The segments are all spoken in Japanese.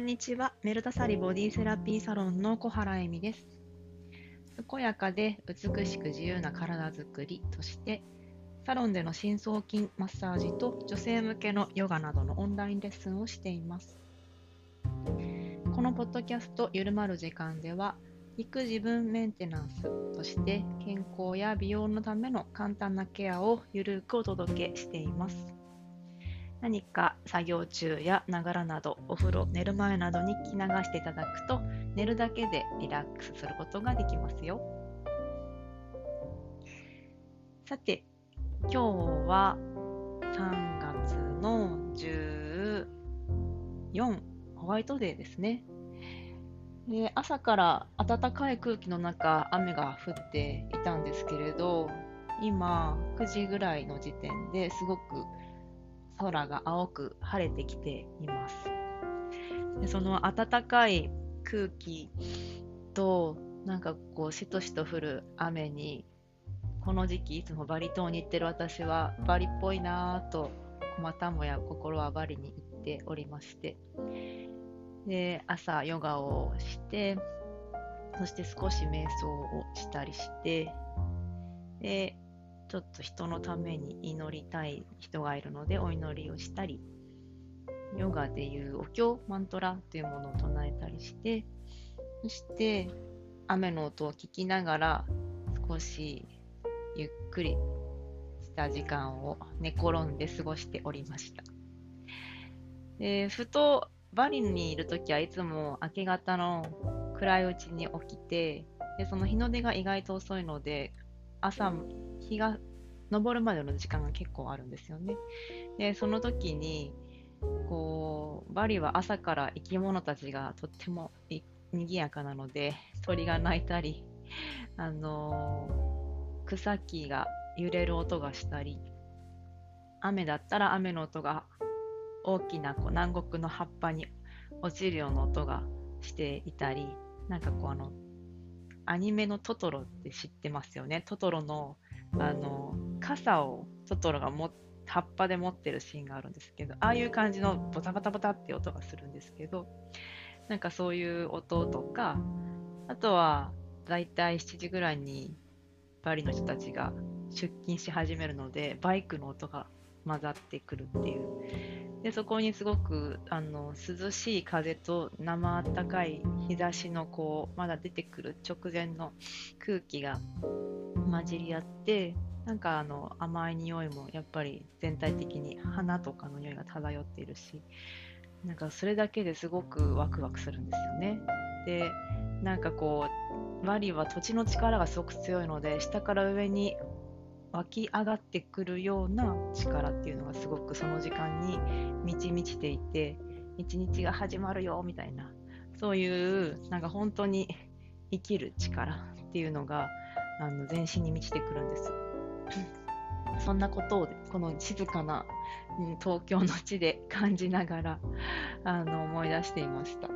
んにちは。メルタサリボディセラピーサロンの小原恵美です。健やかで美しく自由な体づくりとして、サロンでの深層筋マッサージと女性向けのヨガなどのオンラインレッスンをしています。このポッドキャストゆるまる時間では、育児分メンテナンスとして健康や美容のための簡単なケアをゆるくお届けしています。何か作業中やながらなどお風呂寝る前などに聞き流していただくと寝るだけでリラックスすることができますよ。さて今日は3月の14ホワイトデーですね。で朝から暖かい空気の中雨が降っていたんですけれど今9時ぐらいの時点ですごく空が青く晴れてきています。でその暖かい空気となんかこうしとしと降る雨にこの時期いつもバリ島に行ってる私はバリっぽいなぁとまたもや心はバリに行っておりましてで朝ヨガをしてそして少し瞑想をしたりしてでちょっと人のために祈りたい人がいるのでお祈りをしたり、ヨガでいうお経、マントラというものを唱えたりして、そして雨の音を聞きながら少しゆっくりした時間を寝転んで過ごしておりました。でふとバリにいるときはいつも明け方の暗いうちに起きてでその日の出が意外と遅いので朝日が昇るまでの時間が結構あるんですよね。で、その時に、こう、バリは朝から生き物たちがとっても賑やかなので、鳥が鳴いたり、あのー、草木が揺れる音がしたり、雨だったら雨の音が大きなこう南国の葉っぱに落ちるような音がしていたり、なんかこうあの、アニメのトトロって知ってますよね？トトロのあの傘をトトロがも葉っぱで持ってるシーンがあるんですけどああいう感じのボタボタボタって音がするんですけどなんかそういう音とかあとはだいたい7時ぐらいにパリの人たちが出勤し始めるのでバイクの音が混ざってくるっていうでそこにすごくあの涼しい風と生あったかい日差しのこうまだ出てくる直前の空気が混じり合ってなんかあの甘い匂いもやっぱり全体的に花とかの匂いが漂っているしなんかそれだけですごくワクワクするんですよね。でなんかこうマリは土地の力がすごく強いので下から上に湧き上がってくるような力っていうのがすごくその時間に満ち満ちていて一日が始まるよみたいなそういうなんか本当に生きる力っていうのがあの全身に満ちてくるんです。そんなことをこの静かな、うん、東京の地で感じながらあの思い出していました。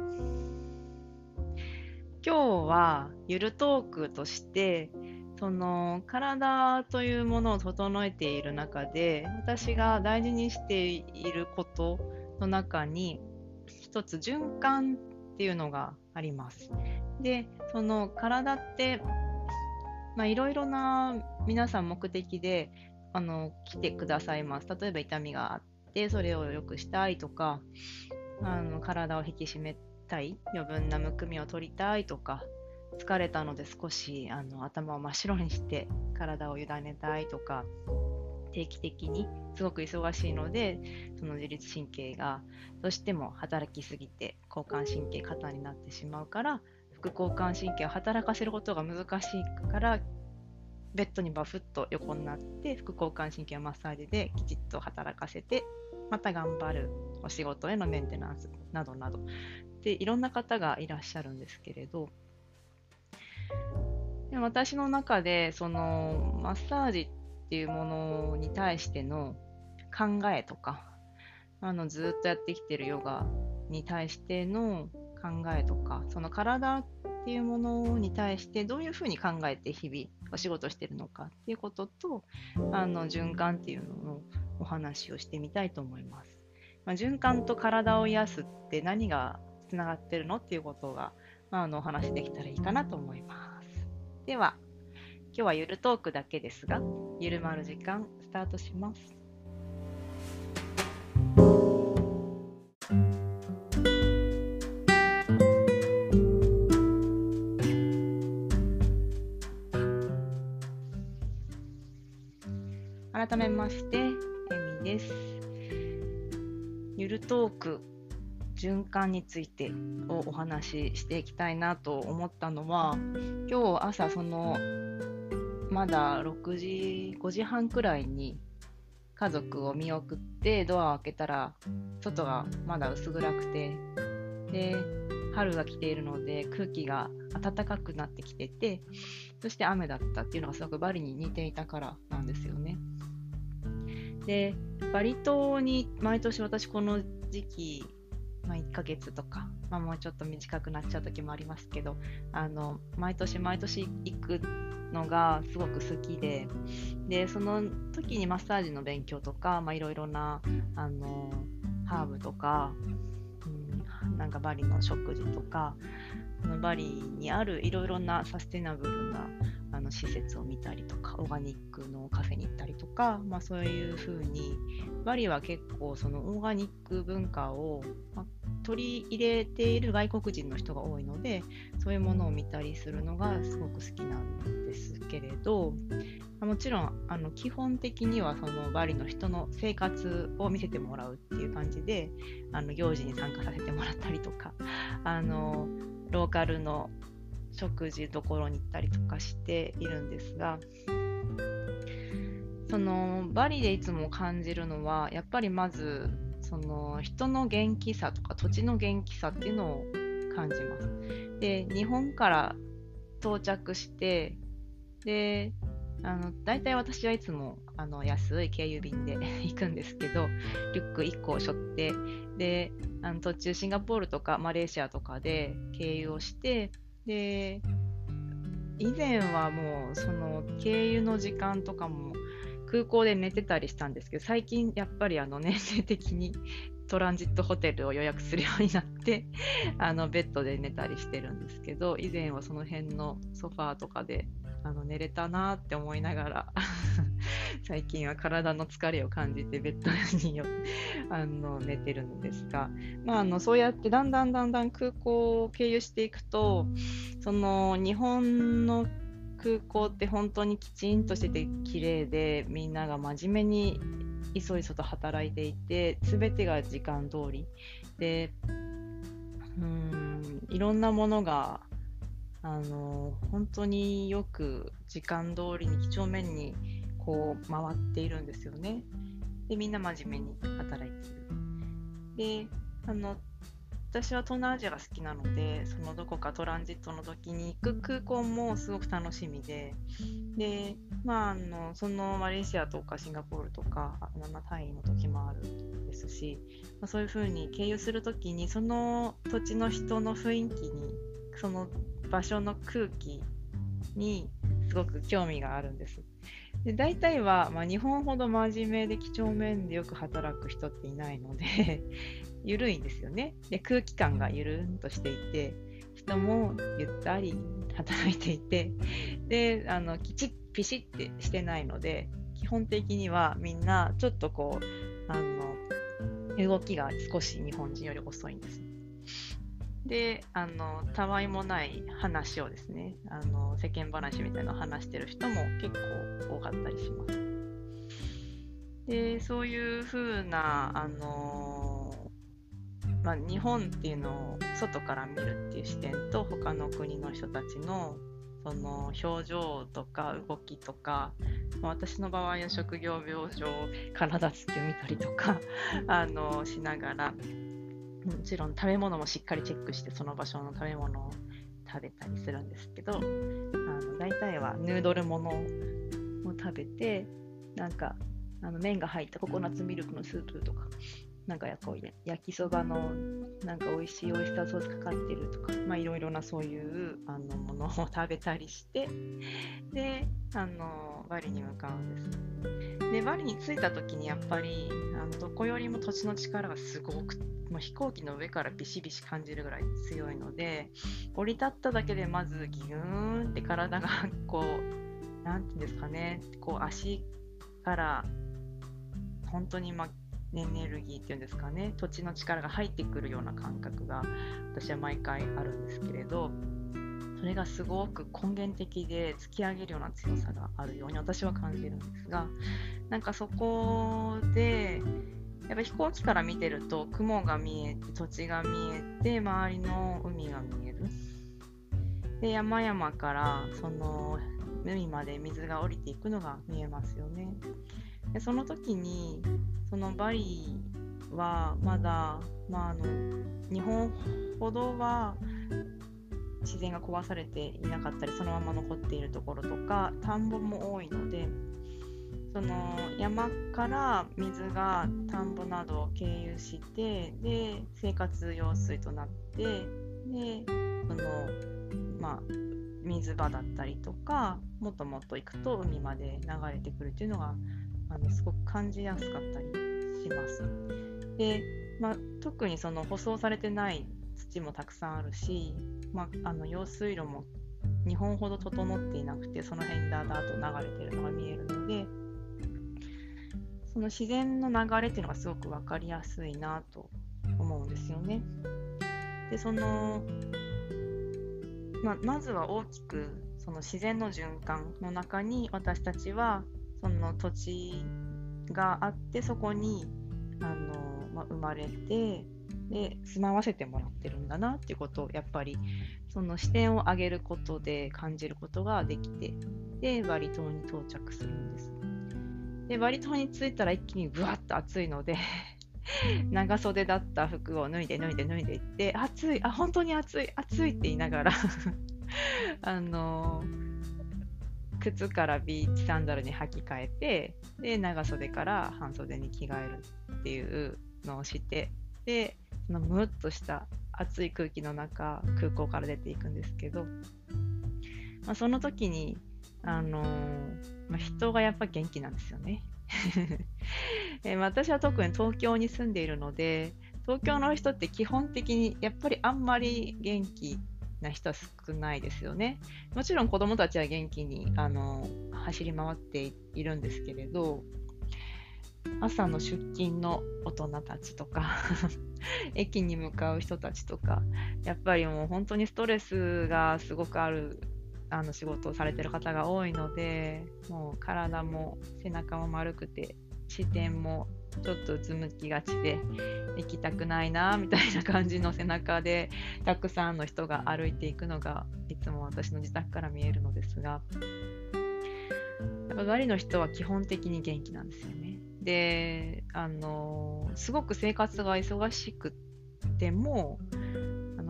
今日はゆるトークとしてその体というものを整えている中で私が大事にしていることの中に一つ循環っていうのがあります。でその体っていろいろな皆さん目的であの来てくださいます。例えば痛みがあってそれを良くしたいとかあの体を引き締めたい余分なむくみを取りたいとか疲れたので少しあの頭を真っ白にして体を委ねたいとか定期的にすごく忙しいのでその自律神経がどうしても働きすぎて交感神経過多になってしまうから副交感神経を働かせることが難しいからベッドにバフッと横になって副交感神経マッサージできちっと働かせてまた頑張るお仕事へのメンテナンスなどなど。でいろんな方がいらっしゃるんですけれどで私の中でそのマッサージっていうものに対しての考えとかあのずっとやってきてるヨガに対しての考えとかその体っていうものに対してどういうふうに考えて日々お仕事してるのかっていうこととあの循環っていうののお話をしてみたいと思います。まあ、循環と体を癒すって何がつながってるのっていうことが、あ、のお話できたらいいかなと思います。では、今日はゆるトークだけですが、ゆるまる時間スタートします。改めまして、えみです。ゆるトーク循環についてをお話ししていきたいなと思ったのは、今日朝そのまだ6時、5時半くらいに家族を見送ってドアを開けたら外がまだ薄暗くてで春が来ているので空気が暖かくなってきててそして雨だったっていうのがすごくバリに似ていたからなんですよね。で、バリ島に毎年私この時期、まあ、1ヶ月とか、まあ、もうちょっと短くなっちゃう時もありますけど、あの毎年毎年行くのがすごく好きで、でその時にマッサージの勉強とか、まあいろいろなあのハーブとか、うん、なんかバリの食事とか、バリにあるいろいろなサステナブルなあの施設を見たりとかオーガニックのカフェに行ったりとか、まあ、そういうふうにバリは結構そのオーガニック文化を、ま、取り入れている外国人の人が多いのでそういうものを見たりするのがすごく好きなんですけれどもちろんあの基本的にはそのバリの人の生活を見せてもらうっていう感じであの行事に参加させてもらったりとかあのローカルの食事どころに行ったりとかしているんですがそのバリでいつも感じるのはやっぱりまずその人の元気さとか土地の元気さっていうのを感じます。で日本から到着してであの大体私はいつもあの安い経由便で 行くんですけどリュック1個を背負ってであの途中シンガポールとかマレーシアとかで経由をしてで以前はもうその経由の時間とかも空港で寝てたりしたんですけど最近やっぱりあの年齢的に トランジットホテルを予約するようになってあのベッドで寝たりしてるんですけど以前はその辺のソファーとかであの寝れたなって思いながら最近は体の疲れを感じてベッドにあの寝てるんですが、まあ、あのそうやってだんだんだんだん空港を経由していくとその日本の空港って本当にきちんとしてて綺麗でみんなが真面目にいそいそと働いていて全てが時間通りでうんいろんなものがあの本当によく時間通りに几帳面にこう回っているんですよね。でみんな真面目に働いている。であの私は東南アジアが好きなのでそのどこかトランジットの時に行く空港もすごく楽しみでで、まあ、あのそのマレーシアとかシンガポールとかタイの時もあるですし、まあ、そういうふうに経由する時にその土地の人の雰囲気にその場所の空気にすごく興味があるんです。で大体は、まあ、日本ほど真面目で几帳面でよく働く人っていないので 緩いんですよねで空気感がゆるんとしていて人もゆったり働いていてであのきちっピシッてしてないので基本的にはみんなちょっとこうあの動きが少し日本人より遅いんですで、あの、たわいもない話をですね、あの、世間話みたいなのを話してる人も結構多かったりします。で、そういうふうな、あのまあ、日本っていうのを外から見るっていう視点と他の国の人たちのその表情とか動きとか私の場合は職業病上体つきを見たりとかあのしながらもちろん食べ物もしっかりチェックしてその場所の食べ物を食べたりするんですけどあの大体はヌードルものを食べてなんかあの麺が入ったココナッツミルクのスープとかなんかやこう焼きそばのなんか美味しいオイスターソースかかってるとかまあいろいろなそういうあのものを食べたりしてであのバリに向かうんです。でバリに着いた時にやっぱりあのどこよりも土地の力がすごくもう飛行機の上からビシビシ感じるぐらい強いので降り立っただけでまずギューンって体がこう何て言うんですかねこう足から本当に、まあ、エネルギーっていうんですかね。土地の力が入ってくるような感覚が私は毎回あるんですけれどそれがすごく根源的で突き上げるような強さがあるように私は感じるんですがなんかそこでやっぱ飛行機から見てると雲が見えて土地が見えて周りの海が見える。で山々からその海まで水が降りていくのが見えますよね。でその時にそのバリはまだ、まあ、あの日本ほどは自然が壊されていなかったりそのまま残っているところとか田んぼも多いのでその山から水が田んぼなどを経由してで生活用水となってでそのまあ水場だったりとかもっともっと行くと海まで流れてくるっていうのがあのすごく感じやすかったりします。で、まあ、特にその舗装されてない土もたくさんあるし、まあ、あの用水路も日本ほど整っていなくてその辺だだと流れてるのが見えるのでその自然の流れっていうのがすごく分かりやすいなと思うんですよね。でそのままずは大きくその自然の循環の中に私たちはその土地があってそこにあの、まあ、生まれてで住まわせてもらってるんだなっていうことをやっぱりその視点を上げることで感じることができてでバリ島に到着するんです。でバリ島に着いたら一気にぶわっと暑いので 長袖だった服を脱いで脱いで脱いでいって暑いあ本当に暑い暑いって言いながら あの靴からビーチサンダルに履き替えてで長袖から半袖に着替えるっていうのをしてでそのムッとした暑い空気の中空港から出ていくんですけど、まあ、その時に、あのー、まあ、人がやっぱ元気なんですよね。え、私は特に東京に住んでいるので東京の人って基本的にやっぱりあんまり元気な人は少ないですよね。もちろん子供たちは元気にあの走り回っているんですけれど朝の出勤の大人たちとか 駅に向かう人たちとかやっぱりもう本当にストレスがすごくあるあの仕事をされてる方が多いのでもう体も背中も丸くて視点もちょっとうつむきがちで行きたくないなみたいな感じの背中でたくさんの人が歩いていくのがいつも私の自宅から見えるのですがやっぱバリの人は基本的に元気なんですよね。であのすごく生活が忙しくてもあ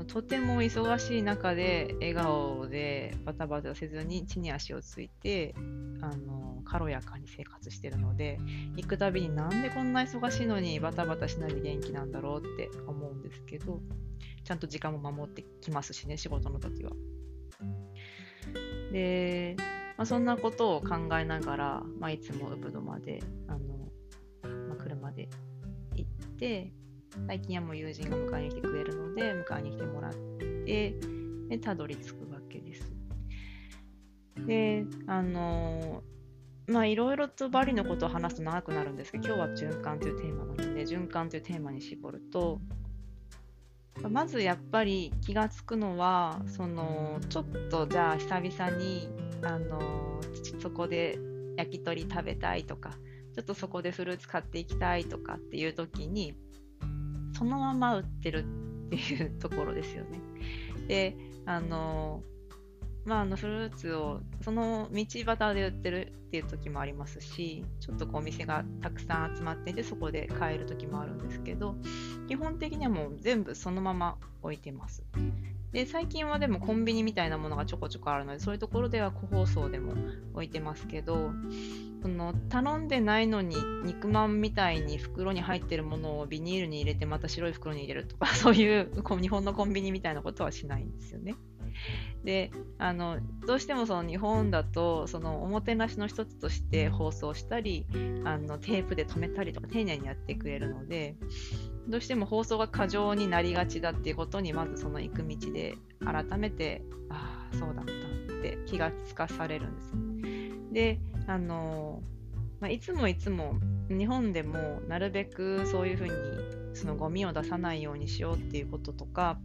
とても忙しい中で笑顔でバタバタせずに地に足をついてあの軽やかに生活してるので行くたびになんでこんな忙しいのにバタバタしないで元気なんだろうって思うんですけどちゃんと時間も守ってきますしね仕事の時は。で、まあ、そんなことを考えながら、まあ、いつもウブドまであのまあ車で行って最近はもう友人が迎えに来てくれるので迎えに来てもらってでたどり着くわけです。であのまあいろいろとバリのことを話すと長くなるんですけど今日は循環というテーマなので循環というテーマに絞るとまずやっぱり気が付くのはそのちょっとじゃあ久々にあのそこで焼き鳥食べたいとかちょっとそこでフルーツ買っていきたいとかっていう時にそのまま売ってるっていうところですよね。であのまあ、あのフルーツをその道端で売ってるっていう時もありますしちょっとこうお店がたくさん集まっていてそこで買える時もあるんですけど基本的にはもう全部そのまま置いてます。で最近はでもコンビニみたいなものがちょこちょこあるのでそういうところでは個包装でも置いてますけどその頼んでないのに肉まんみたいに袋に入ってるものをビニールに入れてまた白い袋に入れるとか そういう日本のコンビニみたいなことはしないんですよね。であのどうしてもその日本だとそのおもてなしの一つとして放送したりあのテープで留めたりとか丁寧にやってくれるのでどうしても放送が過剰になりがちだっていうことにまずその行く道で改めてああそうだったって気がつかされるんです。であの、まあ、いつもいつも日本でもなるべくそういうふうにそのゴミを出さないようにしようっていうこととか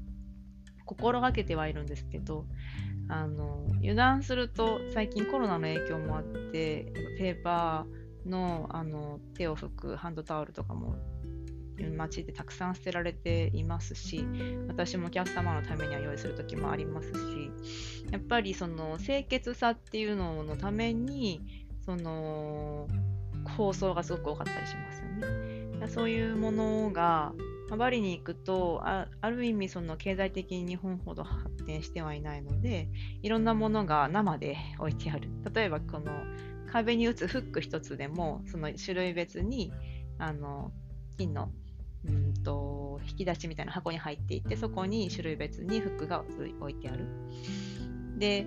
心がけてはいるんですけどあの油断すると最近コロナの影響もあってペーパーのあの手を拭くハンドタオルとかも街でたくさん捨てられていますし私もお客様のためには用意する時もありますしやっぱりその清潔さっていうののためにその放送がすごく多かったりしますよね。そういうものがバリに行くとある意味その経済的に日本ほど発展してはいないのでいろんなものが生で置いてある例えばこの壁に打つフック一つでもその種類別にあの金のうんと引き出しみたいな箱に入っていてそこに種類別にフックが置いてある。で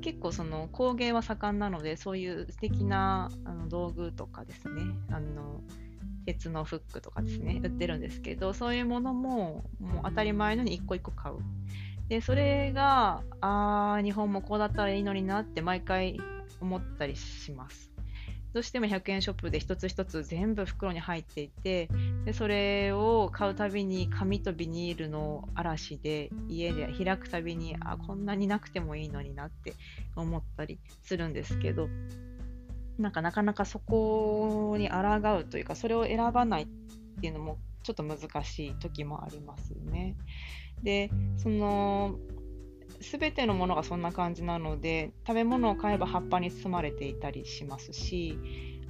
結構その工芸は盛んなのでそういう素敵なあの道具とかですねあの鉄のフックとかですね売ってるんですけどそういうものももう当たり前のに一個一個買う。でそれがああ日本もこうだったらいいのになって毎回思ったりします。どうしても100円ショップで一つ一つ全部袋に入っていてでそれを買うたびに紙とビニールの嵐で家で開くたびにあこんなになくてもいいのになって思ったりするんですけどなんかなかなかそこに抗うというかそれを選ばないっていうのもちょっと難しい時もありますね。でその全てのものがそんな感じなので食べ物を買えば葉っぱに包まれていたりしますし、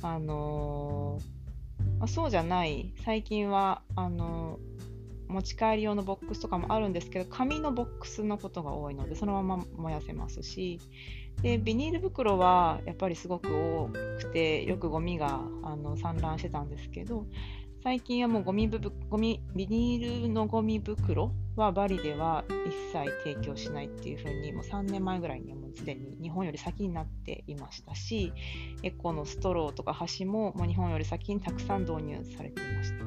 あのー、そうじゃない最近はあの、持ち帰り用のボックスとかもあるんですけど紙のボックスのことが多いのでそのまま燃やせますしでビニール袋はやっぱりすごく多くてよくゴミがあの散乱してたんですけど最近はもうゴミブゴミビニールのゴミ袋はバリでは一切提供しないっていうふうにもう3年前ぐらいにはもうすでに日本より先になっていましたしエコのストローとか箸ももう日本より先にたくさん導入されていました。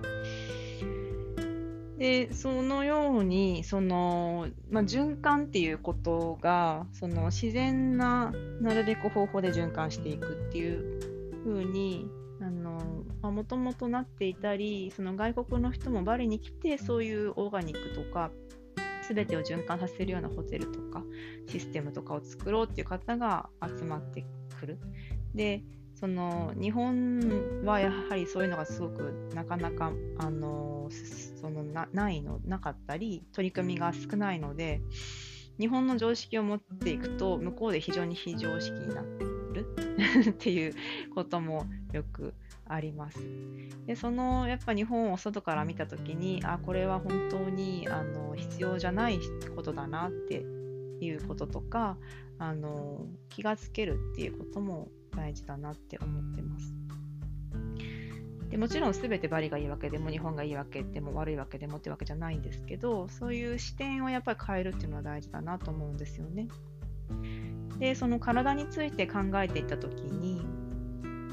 でそのようにその、まあ、循環っていうことがその自然ななるべく方法で循環していくっていうふうにもともとなっていたりその外国の人もバリに来てそういうオーガニックとか全てを循環させるようなホテルとかシステムとかを作ろうっていう方が集まってくる。でその日本はやはりそういうのがすごくなかなかあのそのなないのなかったり取り組みが少ないので日本の常識を持っていくと向こうで非常に非常識になってくる っていうこともよくあります。でそのやっぱ日本を外から見た時にあこれは本当にあの必要じゃないことだなっていうこととかあの気がつけるっていうことも大事だなって思ってます。でもちろん全てバリがいいわけでも日本がいいわけでも悪いわけでもってわけじゃないんですけどそういう視点をやっぱり変えるっていうのは大事だなと思うんですよね。でその体について考えていった時に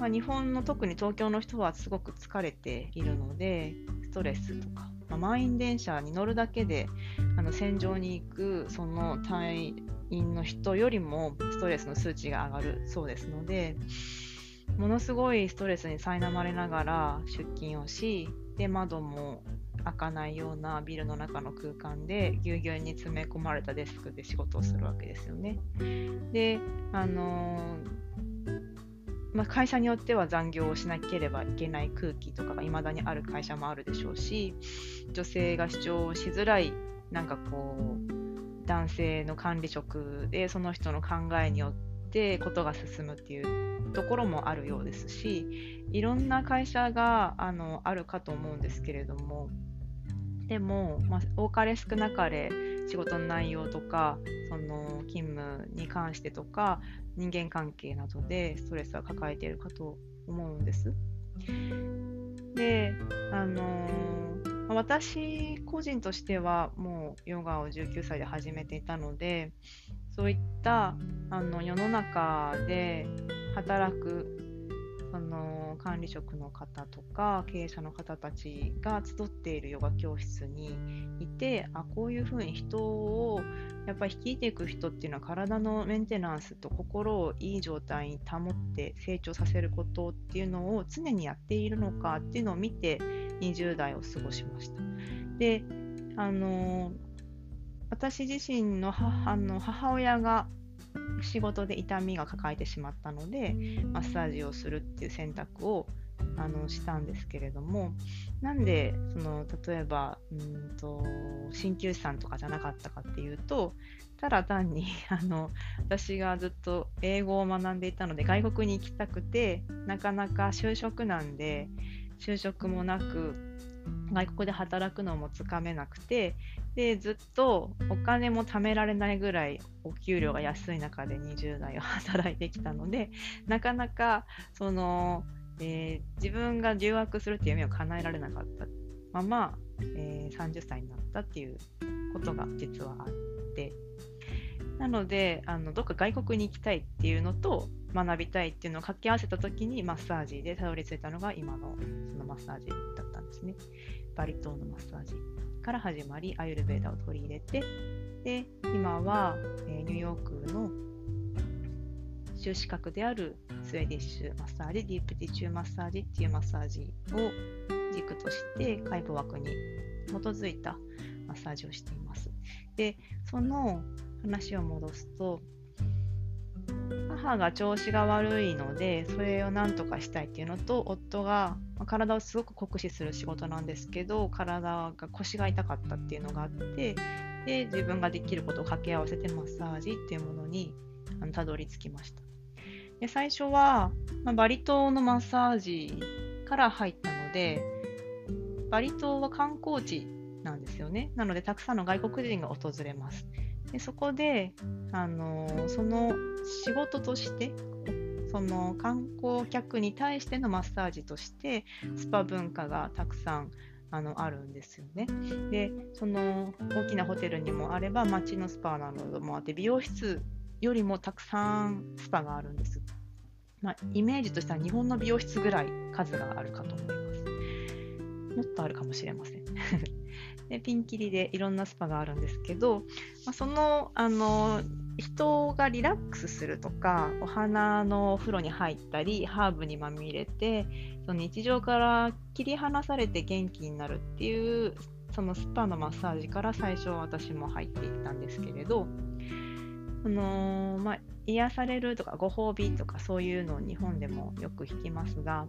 まあ、日本の特に東京の人はすごく疲れているのでストレスとか、まあ、満員電車に乗るだけであの戦場に行くその隊員の人よりもストレスの数値が上がるそうですのでものすごいストレスに苛まれながら出勤をしで窓も開かないようなビルの中の空間でぎゅうぎゅうに詰め込まれたデスクで仕事をするわけですよね。で、あのまあ、会社によっては残業をしなければいけない空気とかが未だにある会社もあるでしょうし女性が主張しづらいなんかこう男性の管理職でその人の考えによってことが進むっていうところもあるようですしいろんな会社があのあるかと思うんですけれどもでも、まあ、多かれ少なかれ仕事の内容とかその勤務に関してとか人間関係などでストレスは抱えているかと思うんです。で、あのー、私個人としてはもうヨガを19歳で始めていたのでそういったあの世の中で働くその管理職の方とか経営者の方たちが集っているヨガ教室にいてあこういうふうに人をやっぱり率いていく人っていうのは体のメンテナンスと心をいい状態に保って成長させることっていうのを常にやっているのかっていうのを見て20代を過ごしました。であの私自身の母の母親が仕事で痛みが抱えてしまったのでマッサージをするっていう選択をあのしたんですけれどもなんでその例えばうんと鍼灸師さんとかじゃなかったかっていうとただ単に あの私がずっと英語を学んでいたので外国に行きたくてなかなか就職なんで就職もなく外国で働くのもつかめなくてでずっとお金も貯められないぐらいお給料が安い中で20代を働いてきたのでなかなかその、えー、自分が留学するっていう夢を叶えられなかったまま、えー、30歳になったっていうことが実はあって。なのであのどっか外国に行きたいっていうのと学びたいっていうのを掛け合わせた時にマッサージでたどり着いたのが今のそのマッサージだったんですね。バリ島のマッサージ。から始まりアユルベーダを取り入れてで今は、え、ニューヨークの修士格であるスウェーディッシュマッサージディープティチューマッサージっていうマッサージを軸として解剖学に基づいたマッサージをしています。でその話を戻すと母が調子が悪いのでそれを何とかしたいっていうのと夫がまあ体をすごく酷使する仕事なんですけど体が腰が痛かったっていうのがあってで自分ができることを掛け合わせてマッサージっていうものにあのたどり着きました。で最初は、まあ、バリ島のマッサージから入ったのでバリ島は観光地なんですよね。なのでたくさんの外国人が訪れます。でそこで、あのその仕事としてその観光客に対してのマッサージとしてスパ文化がたくさんあのあるんですよね。でその大きなホテルにもあれば街のスパなどもあって美容室よりもたくさんスパがあるんです。まあ、イメージとしては日本の美容室ぐらい数があるかと思います。もっとあるかもしれません。でピンキリでいろんなスパがあるんですけど、まあ、そのあの人がリラックスするとかお花のお風呂に入ったりハーブにまみれてその日常から切り離されて元気になるっていうそのスパのマッサージから最初私も入っていったんですけれど、あのまあ、癒されるとかご褒美とかそういうのを日本でもよく聞きますが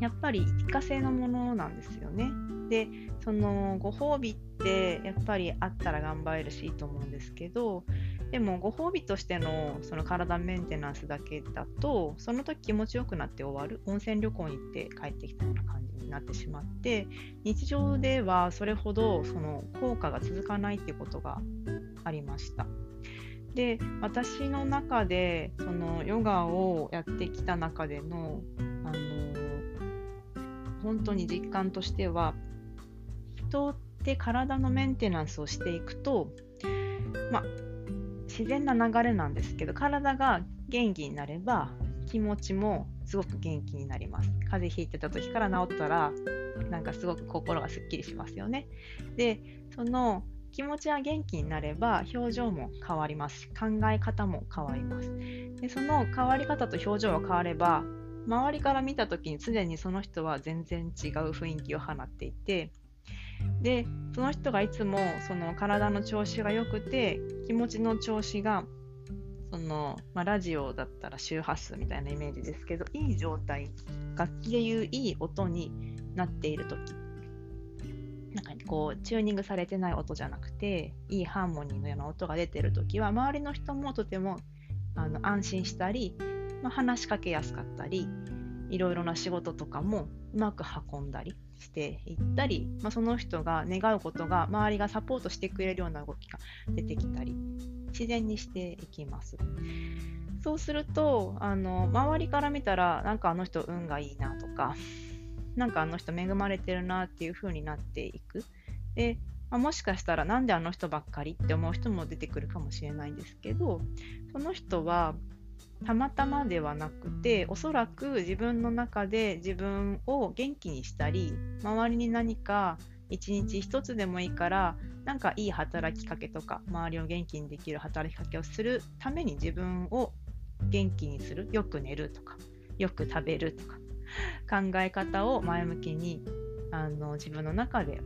やっぱり一過性のものなんですよね。でそのご褒美ってやっぱりあったら頑張れるしいいと思うんですけどでもご褒美としてのその体メンテナンスだけだとその時気持ちよくなって終わる温泉旅行に行って帰ってきたような感じになってしまって日常ではそれほどその効果が続かないっていうことがありました。で私の中でそのヨガをやってきた中でのあの本当に実感としては人って体のメンテナンスをしていくと、ま、自然な流れなんですけど体が元気になれば気持ちもすごく元気になります。風邪ひいてた時から治ったらなんかすごく心がすっきりしますよね。でその気持ちは元気になれば表情も変わります考え方も変わります。でその変わり方と表情が変われば周りから見た時にすでにその人は全然違う雰囲気を放っていてでその人がいつもその体の調子が良くて気持ちの調子がその、まあ、ラジオだったら周波数みたいなイメージですけどいい状態楽器でいういい音になっている時。なんかこうチューニングされてない音じゃなくていいハーモニーのような音が出てる時は周りの人もとてもあの安心したり、まあ、話しかけやすかったりいろいろな仕事とかもうまく運んだりしていったり、まあ、その人が願うことが周りがサポートしてくれるような動きが出てきたり自然にしていきます。そうするとあの周りから見たらなんかあの人運がいいなとかなんかあの人恵まれてるなっていう風になっていく。でまあ、もしかしたらなんであの人ばっかりって思う人も出てくるかもしれないんですけどその人はたまたまではなくておそらく自分の中で自分を元気にしたり周りに何か一日一つでもいいからなんかいい働きかけとか周りを元気にできる働きかけをするために自分を元気にするよく寝るとかよく食べるとか考え方を前向きにあの自分の中で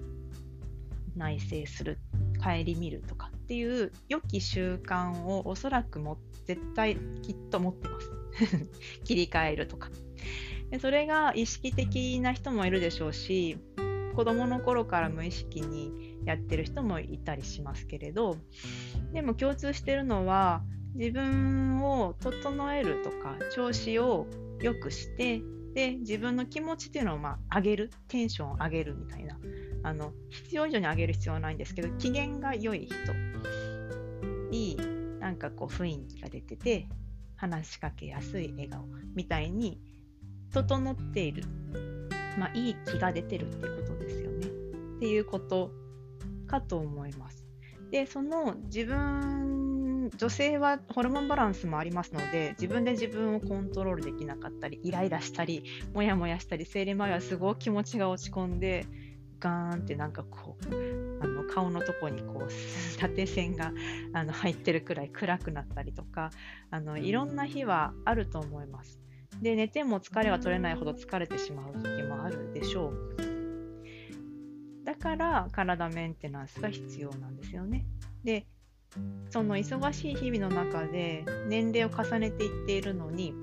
内省する顧みるとかっていう良き習慣をおそらくも絶対きっと持ってます。切り替えるとか。でそれが意識的な人もいるでしょうし子供の頃から無意識にやってる人もいたりしますけれどでも共通してるのは自分を整えるとか調子を良くしてで自分の気持ちっていうのをまあ上げる。テンションを上げるみたいな。あの必要以上に上げる必要はないんですけど機嫌が良い人いいなんかこう雰囲気が出てて話しかけやすい笑顔みたいに整っている、まあ、いい気が出てるっていうことですよね。っていうことかと思います。でその自分女性はホルモンバランスもありますので自分で自分をコントロールできなかったりイライラしたりモヤモヤしたり生理前はすごく気持ちが落ち込んでガーンってなんかこうあの顔のとこにこう縦線があの入ってるくらい暗くなったりとかあのいろんな日はあると思います。で寝ても疲れが取れないほど疲れてしまう時もあるでしょう。だから体メンテナンスが必要なんですよね。でその忙しい日々の中で年齢を重ねていっているのに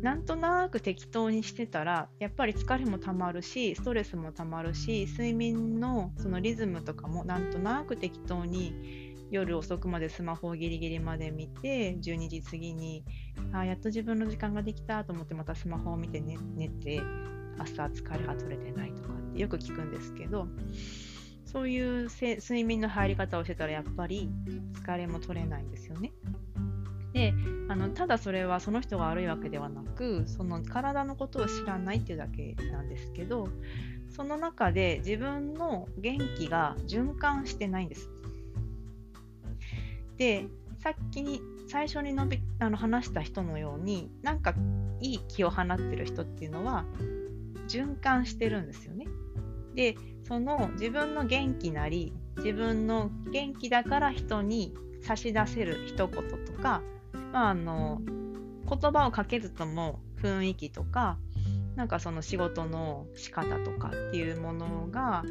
なんとなく適当にしてたらやっぱり疲れもたまるしストレスもたまるし睡眠のそのリズムとかもなんとなく適当に夜遅くまでスマホをギリギリまで見て12時過ぎにあやっと自分の時間ができたと思ってまたスマホを見て寝寝て朝疲れが取れてないとかってよく聞くんですけどそういう睡眠の入り方をしてたらやっぱり疲れも取れないんですよね。であのただそれはその人が悪いわけではなくその体のことを知らないっていうだけなんですけどその中で自分の元気が循環してないんです。でさっきに最初に述べあの話した人のようになんかいい気を放ってる人っていうのは循環してるんですよね。でその自分の元気なり自分の元気だから人に差し出せる一言とかまあ、あの言葉をかけずとも雰囲気とかなんかその仕事の仕方とかっていうものが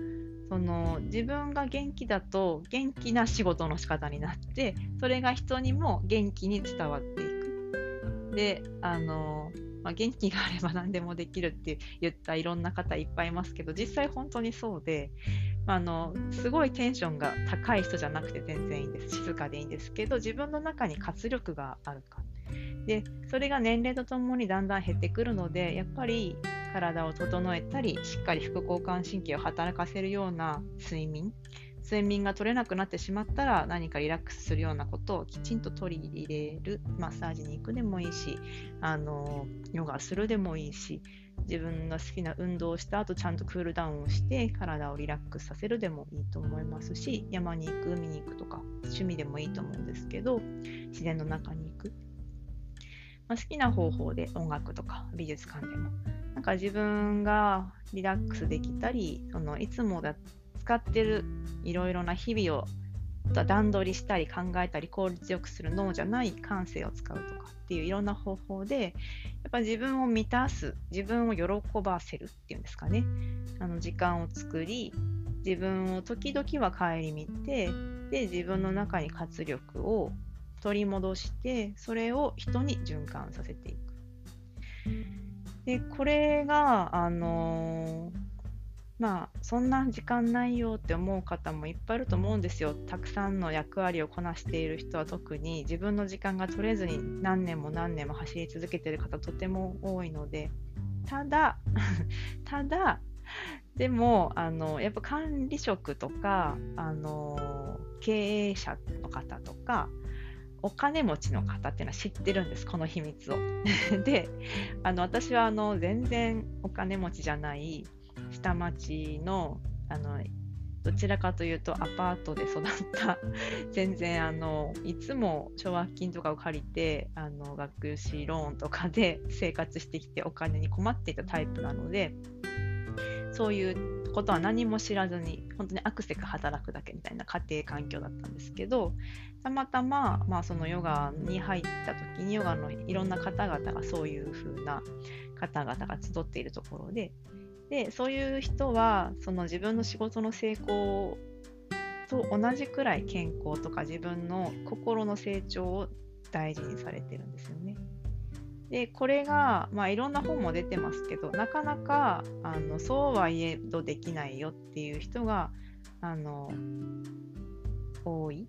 その自分が元気だと元気な仕事の仕方になってそれが人にも元気に伝わっていく。であの、まあ、元気があれば何でもできるって言ったいろんな方いっぱいいますけど実際本当にそうであのすごいテンションが高い人じゃなくて全然いいんです。静かでいいんですけど自分の中に活力があるか。でそれが年齢とともにだんだん減ってくるのでやっぱり体を整えたりしっかり副交感神経を働かせるような睡眠睡眠が取れなくなってしまったら何かリラックスするようなことをきちんと取り入れるマッサージに行くでもいいしあのヨガするでもいいし自分が好きな運動をした後ちゃんとクールダウンをして体をリラックスさせるでもいいと思いますし山に行く海に行くとか趣味でもいいと思うんですけど自然の中に行く、まあ、好きな方法で音楽とか美術館でも。なんか自分がリラックスできたりそのいつもだ使ってるいろいろな日々をと段取りしたり考えたり効率よくする脳じゃない感性を使うとかっていういろんな方法でやっぱ自分を満たす自分を喜ばせるっていうんですかねあの時間を作り自分を時々は顧みてで自分の中に活力を取り戻してそれを人に循環させていく。でこれがあのーまあそんな時間ないよって思う方もいっぱいいると思うんですよ。たくさんの役割をこなしている人は特に自分の時間が取れずに何年も何年も走り続けている方とても多いのでただ ただでもあのやっぱ管理職とかあの経営者の方とかお金持ちの方っていうのは知ってるんですこの秘密を。であの私はあの全然お金持ちじゃない下町のあのどちらかというとアパートで育った 全然あのいつも奨学金とかを借りてあの学資ローンとかで生活してきてお金に困っていたタイプなのでそういうことは何も知らずに本当にアクセク働くだけみたいな家庭環境だったんですけどたまたま、まあ、そのヨガに入った時にヨガのいろんな方々がそういう風な方々が集っているところででそういう人はその自分の仕事の成功と同じくらい健康とか自分の心の成長を大事にされてるんですよね。でこれが、まあ、いろんな本も出てますけどなかなかあのそうはいえどできないよっていう人があの多い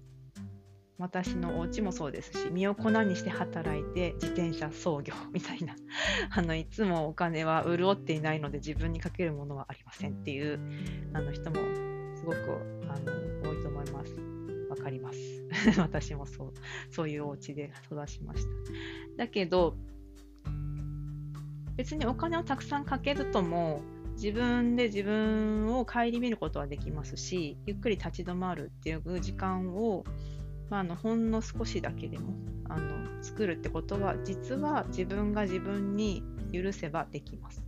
私のお家もそうですし身を粉にして働いて自転車操業みたいな あのいつもお金は潤っていないので自分にかけるものはありませんっていうあの人もすごくあの多いと思います。わかります。私もそうそういうお家で育ちました。だけど別にお金をたくさんかけるとも自分で自分を顧みることはできますしゆっくり立ち止まるっていう時間をまあ、あのほんの少しだけでもあの作るってことは実は自分が自分に許せばできます。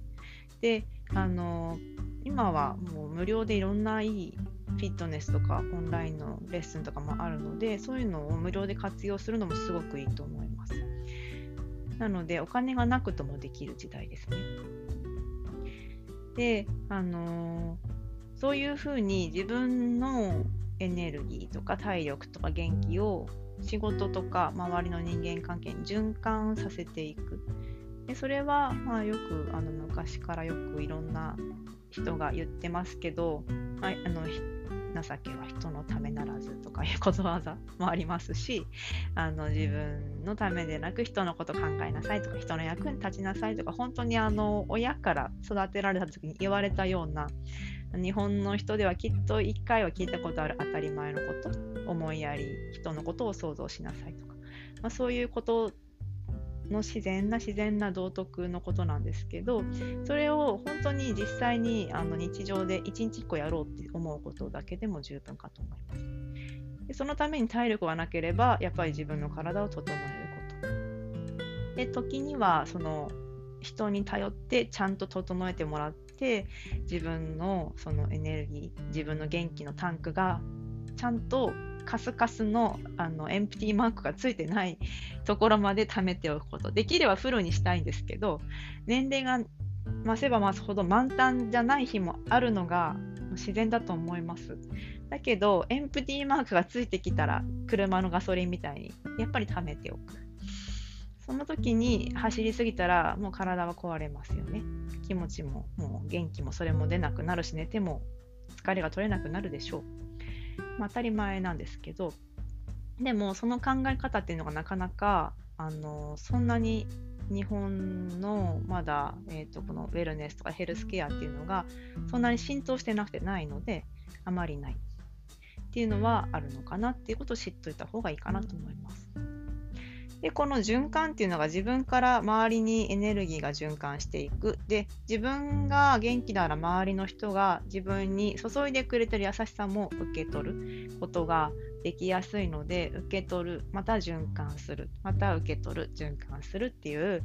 であの今はもう無料でいろんないいフィットネスとかオンラインのレッスンとかもあるのでそういうのを無料で活用するのもすごくいいと思います。なのでお金がなくともできる時代ですね。であのそういうふうに自分のエネルギーとか体力とか元気を仕事とか周りの人間関係に循環させていく。でそれはまあよくあの昔からよくいろんな人が言ってますけど、まあ、あの情けは人のためならずとかいうことわざもありますしあの自分のためでなく人のこと考えなさいとか人の役に立ちなさいとか本当にあの親から育てられた時に言われたような日本の人ではきっと1回は聞いたことある当たり前のこと思いやり人のことを想像しなさいとか、まあ、そういうことの自然な自然な道徳のことなんですけどそれを本当に実際にあの日常で1日1個やろうって思うことだけでも十分かと思います。でそのために体力がなければやっぱり自分の体を整えること。で時にはその人に頼ってちゃんと整えてもらって自分のそのエネルギー自分の元気のタンクがちゃんとカスカスのあのエンプティーマークがついてないところまで貯めておくこと。できればフルにしたいんですけど年齢が増せば増すほど満タンじゃない日もあるのが自然だと思います。だけどエンプティーマークがついてきたら車のガソリンみたいにやっぱり貯めておく。その時に走りすぎたらもう体は壊れますよね。気持ちももう元気もそれも出なくなるし寝ても疲れが取れなくなるでしょう。まあ、当たり前なんですけどでもその考え方っていうのがなかなかあのそんなに日本のまだ、えーと、このウェルネスとかヘルスケアっていうのがそんなに浸透してなくてないのであまりないっていうのはあるのかなっていうことを知っておいた方がいいかなと思います。で、この循環っていうのが自分から周りにエネルギーが循環していく。で、自分が元気なら周りの人が自分に注いでくれてる優しさも受け取ることができやすいので、受け取る、また循環する、また受け取る、循環するっていう、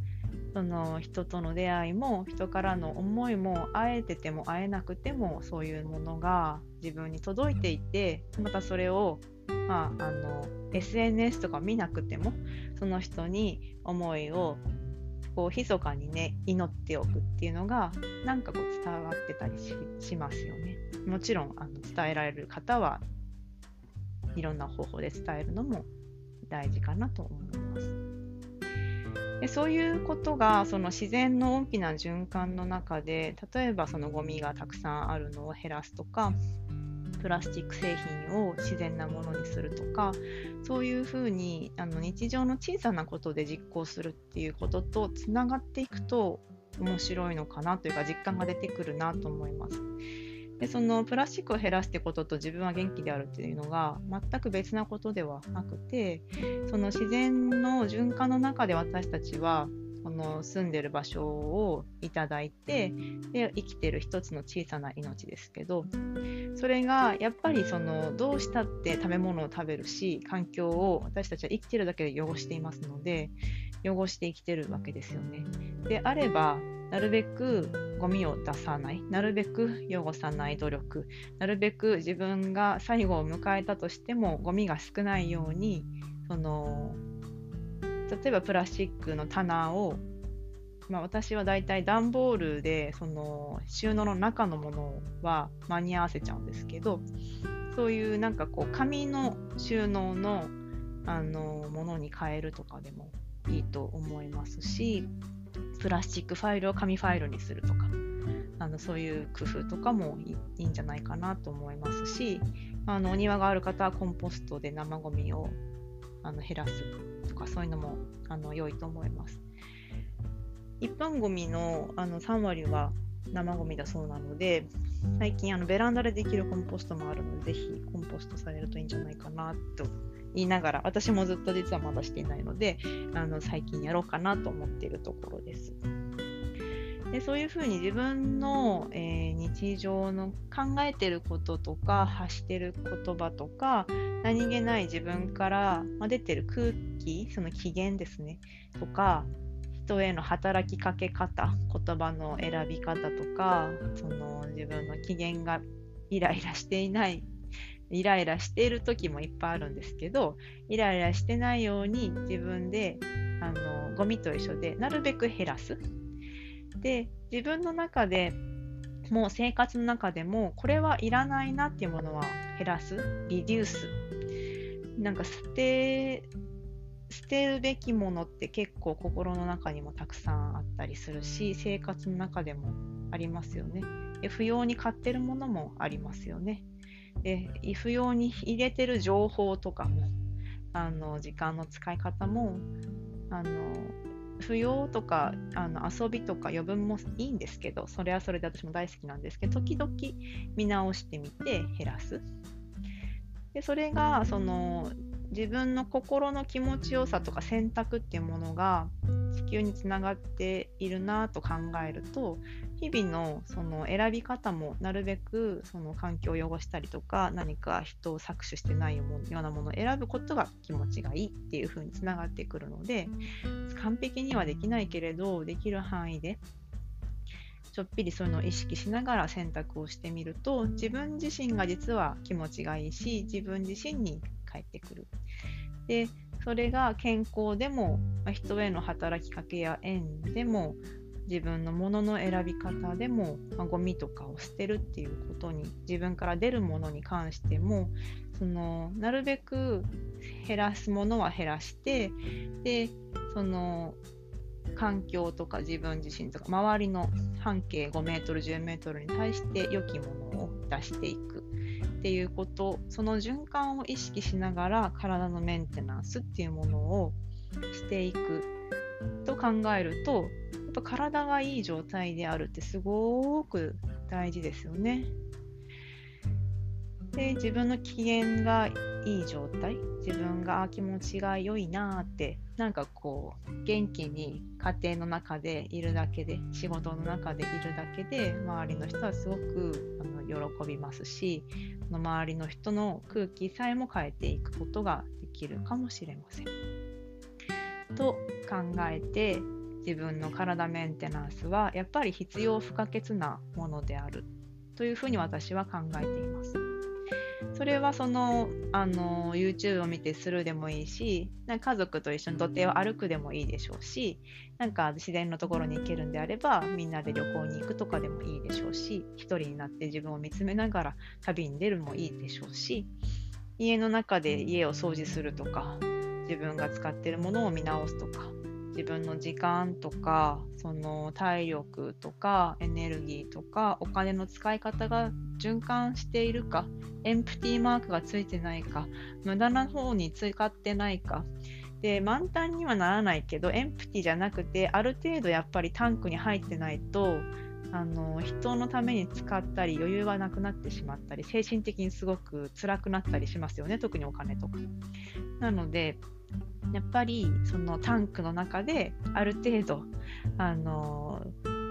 その人との出会いも人からの思いも会えてても会えなくてもそういうものが自分に届いていてまたそれをまあ、あの SNS とか見なくてもその人に思いをこう密かにね祈っておくっていうのがなんかこう伝わってたりしますよね。もちろんあの伝えられる方はいろんな方法で伝えるのも大事かなと思います。でそういうことがその自然の大きな循環の中で例えばそのゴミがたくさんあるのを減らすとかプラスチック製品を自然なものにするとかそういうふうにあの日常の小さなことで実行するっていうこととつながっていくと面白いのかなというか実感が出てくるなと思います。でそのプラスチックを減らすってことと自分は元気であるっていうのが全く別なことではなくてその自然の循環の中で私たちはこの住んでる場所をいただいてで生きてる一つの小さな命ですけどそれがやっぱりそのどうしたって食べ物を食べるし環境を私たちは生きてるだけで汚していますので汚して生きてるわけですよね。であればなるべくゴミを出さない、なるべく汚さない努力、なるべく自分が最後を迎えたとしてもゴミが少ないように、その例えばプラスチックの棚を、まあ、私はだいたい段ボールでその収納の中のものは間に合わせちゃうんですけど、そういうなんかこう紙の収納のあのものに変えるとかでもいいと思いますし、プラスチックファイルを紙ファイルにするとか、あのそういう工夫とかもいいんじゃないかなと思いますし、あのお庭がある方はコンポストで生ゴミをあの減らすとか、そういうのもあの良いと思います。一般ゴミのあの3割は生ゴミだそうなので、最近あのベランダでできるコンポストもあるので、ぜひコンポストされるといいんじゃないかなと言いながら、私もずっと実はまだしていないので、あの最近やろうかなと思っているところです。でそういうふうに自分の、えー、日常の考えてることとか発してる言葉とか何気ない自分から、ま出てる空気その機嫌ですねとか人への働きかけ方言葉の選び方とかその自分の機嫌がイライラしていないイライラしている時もいっぱいあるんですけどイライラしてないように自分であのゴミと一緒でなるべく減らす。で自分の中でもう生活の中でもこれはいらないなっていうものは減らす？リデュース？なんか捨て捨てるべきものって結構心の中にもたくさんあったりするし生活の中でもありますよね。で不要に買ってるものもありますよね。で不要に入れてる情報とかもあの時間の使い方もあの不要とかあの遊びとか余分もいいんですけどそれはそれで私も大好きなんですけど時々見直してみて減らす。でそれがその自分の心の気持ちよさとか選択っていうものが地球につながっているなと考えると日々のその選び方もなるべくその環境を汚したりとか何か人を搾取してないようなものを選ぶことが気持ちがいいっていう風につながってくるので完璧にはできないけれどできる範囲でちょっぴりそういうのを意識しながら選択をしてみると自分自身が実は気持ちがいいし自分自身に返ってくる。でそれが健康でも、人への働きかけや縁でも自分のものの選び方でも、まあ、ゴミとかを捨てるっていうことに自分から出るものに関してもそのなるべく減らすものは減らしてでその環境とか自分自身とか周りの半径5メートル10メートルに対して良きものを出していくっていうことその循環を意識しながら体のメンテナンスっていうものをしていくと考えるとぱ体がいい状態であるってすごく大事ですよね。で自分の機嫌がいい状態自分が気持ちが良いなってなんかこう元気に家庭の中でいるだけで仕事の中でいるだけで周りの人はすごくあの喜びますしの周りの人の空気さえも変えていくことができるかもしれません。と考えて自分の体メンテナンスはやっぱり必要不可欠なものであるというふうに私は考えています。それはそのあの YouTube を見てするでもいいしなんか家族と一緒に土手を歩くでもいいでしょうしなんか自然のところに行けるんであればみんなで旅行に行くとかでもいいでしょうし一人になって自分を見つめながら旅に出るもいいでしょうし家の中で家を掃除するとか自分が使ってるものを見直すとか自分の時間とかその体力とかエネルギーとかお金の使い方が循環しているかエンプティーマークがついてないか無駄な方に使ってないかで満タンにはならないけどエンプティじゃなくてある程度やっぱりタンクに入ってないとあの人のために使ったり余裕がなくなってしまったり精神的にすごく辛くなったりしますよね特にお金とか。なのでやっぱりそのタンクの中である程度あの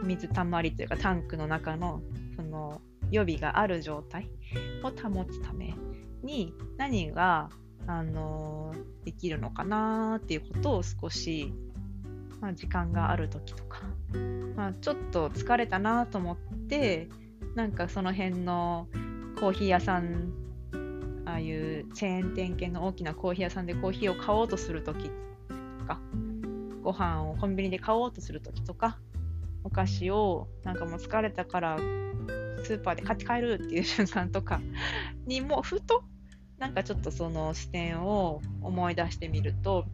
水たまりというかタンクの中のその予備がある状態を保つために何があのできるのかなっていうことを少し、まあ、時間がある時とか、まあ、ちょっと疲れたなと思ってなんかその辺のコーヒー屋さんああいうチェーン店系の大きなコーヒー屋さんでコーヒーを買おうとする時とかご飯をコンビニで買おうとする時とかお菓子をなんかもう疲れたからスーパーで買って帰るっていう瞬間とかにもふとなんかちょっとその視点を思い出してみると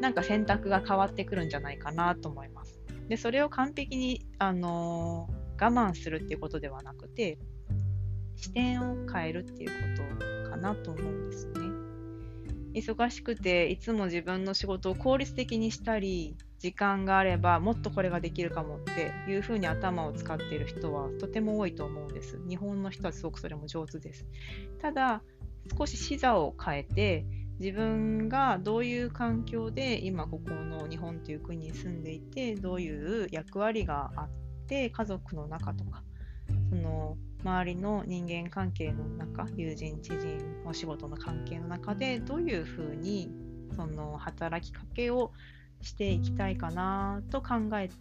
なんか選択が変わってくるんじゃないかなと思います。でそれを完璧に、あのー、我慢するっていうことではなくて視点を変えるっていうこなと思うんですね。忙しくていつも自分の仕事を効率的にしたり時間があればもっとこれができるかもっていうふうに頭を使っている人はとても多いと思うんです。日本の人はすごくそれも上手です。ただ少し視座を変えて自分がどういう環境で今ここの日本という国に住んでいてどういう役割があって家族の中とかその周りの人間関係の中友人知人お仕事の関係の中でどういうふうにその働きかけをしていきたいかなと考えて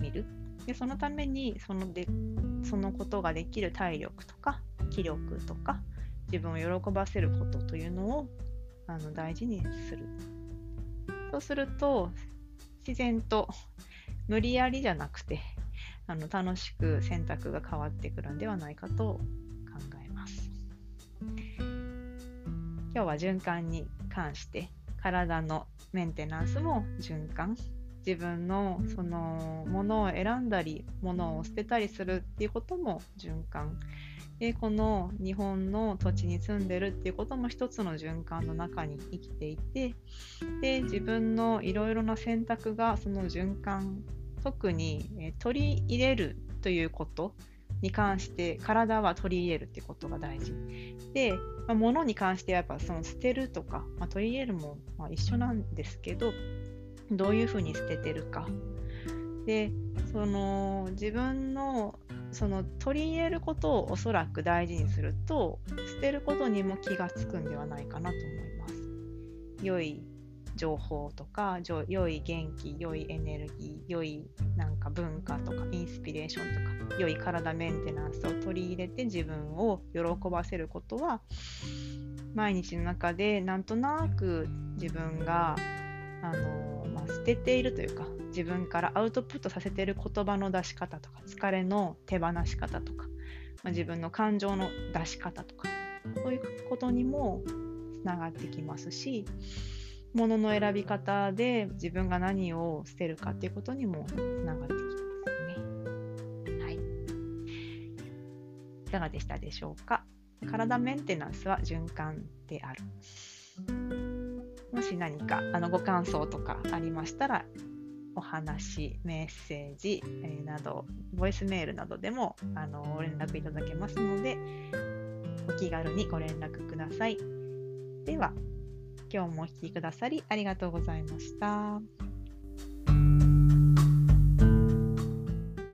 みる。でそのためにそのでそのことができる体力とか気力とか自分を喜ばせることというのをあの大事にする。そうすると自然と無理やりじゃなくてあの楽しく選択が変わってくるんではないかと考えます。今日は循環に関して体のメンテナンスも循環。自分のそのものを選んだりものを捨てたりするっていうことも循環。でこの日本の土地に住んでるっていうことも一つの循環の中に生きていてで自分のいろいろな選択がその循環特に、え取り入れるということに関して体は取り入れるってことが大事で、まあ、物に関してはやっぱその捨てるとか、まあ、取り入れるも、ま、一緒なんですけどどういうふうに捨ててるかでその自分のその取り入れることをおそらく大事にすると捨てることにも気がつくんではないかなと思います。良い情報とか良い元気良いエネルギー良いなんか文化とかインスピレーションとか良い体メンテナンスを取り入れて自分を喜ばせることは毎日の中でなんとなく自分があの、まあ、捨てているというか自分からアウトプットさせている言葉の出し方とか疲れの手放し方とか、まあ、自分の感情の出し方とかそういうことにもつながってきますし物のの選び方で自分が何を捨てるかっていうことにもつながってきますね。はい。いかがでしたでしょうか？体メンテナンスは循環である。もし何かあのご感想とかありましたら、お話、メッセージ、えー、など、ボイスメールなどでもあの連絡いただけますので、お気軽にご連絡ください。では、今日もお聴きくださりありがとうございました。